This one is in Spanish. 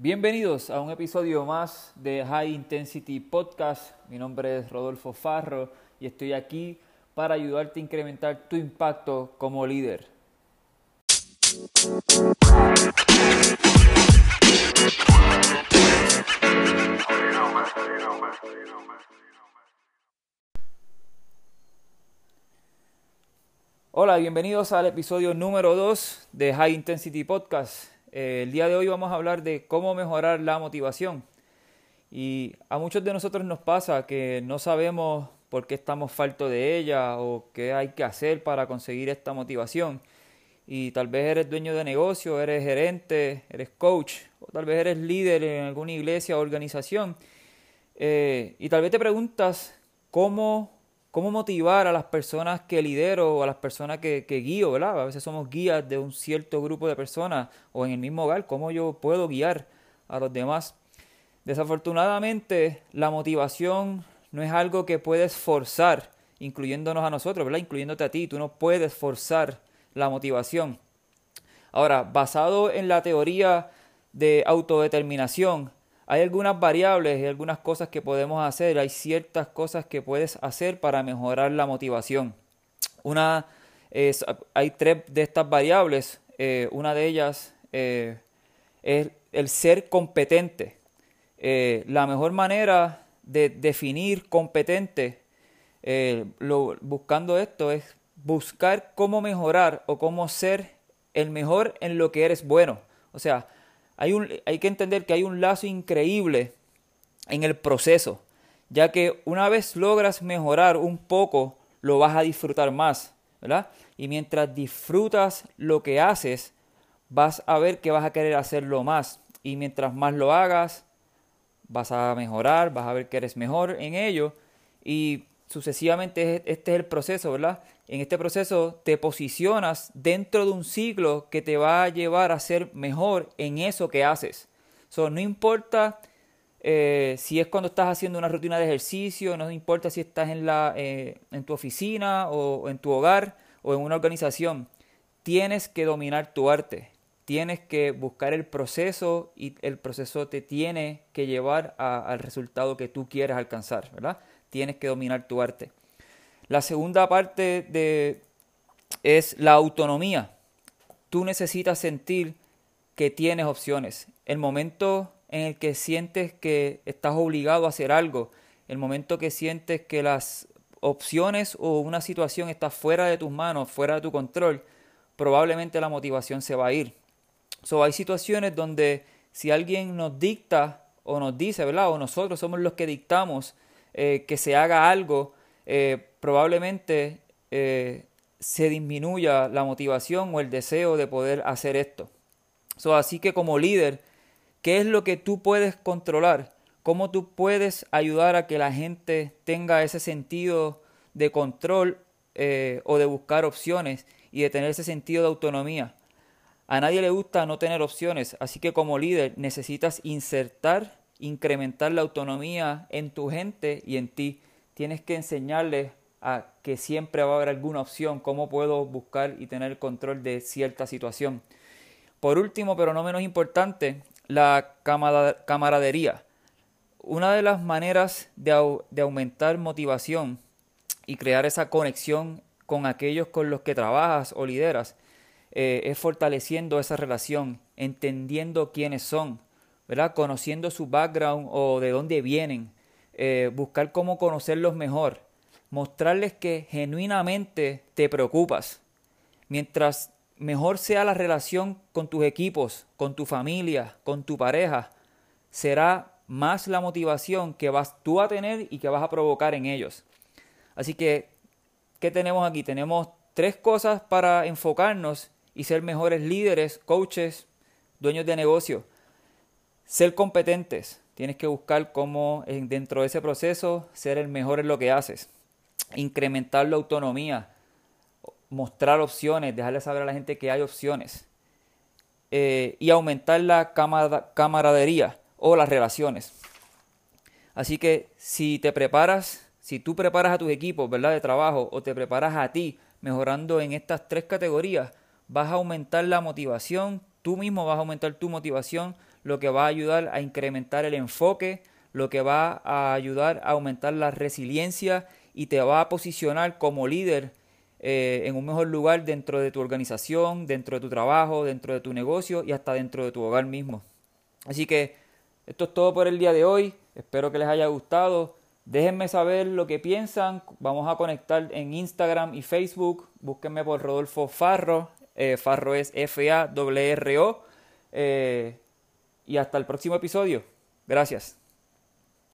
Bienvenidos a un episodio más de High Intensity Podcast. Mi nombre es Rodolfo Farro y estoy aquí para ayudarte a incrementar tu impacto como líder. Hola, bienvenidos al episodio número 2 de High Intensity Podcast. Eh, el día de hoy vamos a hablar de cómo mejorar la motivación. Y a muchos de nosotros nos pasa que no sabemos por qué estamos faltos de ella o qué hay que hacer para conseguir esta motivación. Y tal vez eres dueño de negocio, eres gerente, eres coach, o tal vez eres líder en alguna iglesia o organización. Eh, y tal vez te preguntas cómo cómo motivar a las personas que lidero o a las personas que, guío, ¿verdad? A veces somos guías de un cierto grupo de personas o en el mismo hogar, ¿cómo yo puedo guiar a los demás? Desafortunadamente, la motivación no es algo que puedes forzar, incluyéndonos a nosotros, ¿verdad? Incluyéndote a ti, tú no puedes forzar la motivación. Ahora, basado en la teoría de autodeterminación, hay algunas variables y algunas cosas que podemos hacer, hay ciertas cosas que puedes hacer para mejorar la motivación. Una es, hay tres de estas variables, eh, una de ellas eh, es el ser competente. Eh, la mejor manera de definir competente, lo, buscando esto, es buscar cómo mejorar o cómo ser el mejor en lo que eres bueno. O sea, hay, un, hay que entender que hay un lazo increíble en el proceso, ya que una vez logras mejorar un poco, lo vas a disfrutar más, ¿verdad? Y mientras disfrutas lo que haces, vas a ver que vas a querer hacerlo más. Y mientras más lo hagas, vas a mejorar, vas a ver que eres mejor en ello. Y sucesivamente este es el proceso, ¿verdad? En este proceso te posicionas dentro de un ciclo que te va a llevar a ser mejor en eso que haces. So, no importa eh, si es cuando estás haciendo una rutina de ejercicio, no importa si estás en, la, eh, en tu oficina o en tu hogar o en una organización, tienes que dominar tu arte, tienes que buscar el proceso y el proceso te tiene que llevar al resultado que tú quieres alcanzar, ¿verdad? Tienes que dominar tu arte. La segunda parte de, es la autonomía. Tú necesitas sentir que tienes opciones. El momento en el que sientes que estás obligado a hacer algo, el momento que sientes que las opciones o una situación está fuera de tus manos, fuera de tu control, probablemente la motivación se va a ir. So, hay situaciones donde si alguien nos dicta o nos dice, ¿verdad? O nosotros somos los que dictamos eh, que se haga algo, eh, probablemente eh, se disminuya la motivación o el deseo de poder hacer esto. así que como líder, ¿qué es lo que tú puedes controlar? ¿Cómo tú puedes ayudar a que la gente tenga ese sentido de control o de buscar opciones y de tener ese sentido de autonomía? A nadie le gusta no tener opciones, así que como líder necesitas insertar incrementar la autonomía en tu gente y en ti. Tienes que enseñarles a que siempre va a haber alguna opción, cómo puedo buscar y tener control de cierta situación. Por último, pero no menos importante, la camaradería. Una de las maneras de, aumentar motivación y crear esa conexión con aquellos con los que trabajas o lideras eh, es fortaleciendo esa relación, entendiendo quiénes son, Conociendo su background o de dónde vienen, eh, buscar cómo conocerlos mejor, mostrarles que genuinamente te preocupas. Mientras mejor sea la relación con tus equipos, con tu familia, con tu pareja, será más la motivación que vas tú a tener y que vas a provocar en ellos. Así que, ¿qué tenemos aquí? Tenemos tres cosas para enfocarnos y ser mejores líderes, coaches, dueños de negocio. Ser competentes. Tienes que buscar cómo dentro de ese proceso ser el mejor en lo que haces. Incrementar la autonomía. Mostrar opciones. Dejarle saber a la gente que hay opciones. Eh, y aumentar la camaradería o las relaciones. Así que si te preparas, si tú preparas a tus equipos, ¿verdad? De trabajo o te preparas a ti mejorando en estas tres categorías, vas a aumentar la motivación, tú mismo vas a aumentar tu motivación, lo que va a ayudar a incrementar el enfoque, lo que va a ayudar a aumentar la resiliencia y te va a posicionar como líder eh, en un mejor lugar dentro de tu organización, dentro de tu trabajo, dentro de tu negocio y hasta dentro de tu hogar mismo. Así que esto es todo por el día de hoy. Espero que les haya gustado. Déjenme saber lo que piensan. Vamos a conectar en Instagram y Facebook. Búsquenme por Rodolfo Farro. Eh, Farro es F-A-R-R-O. Y hasta el próximo episodio. Gracias.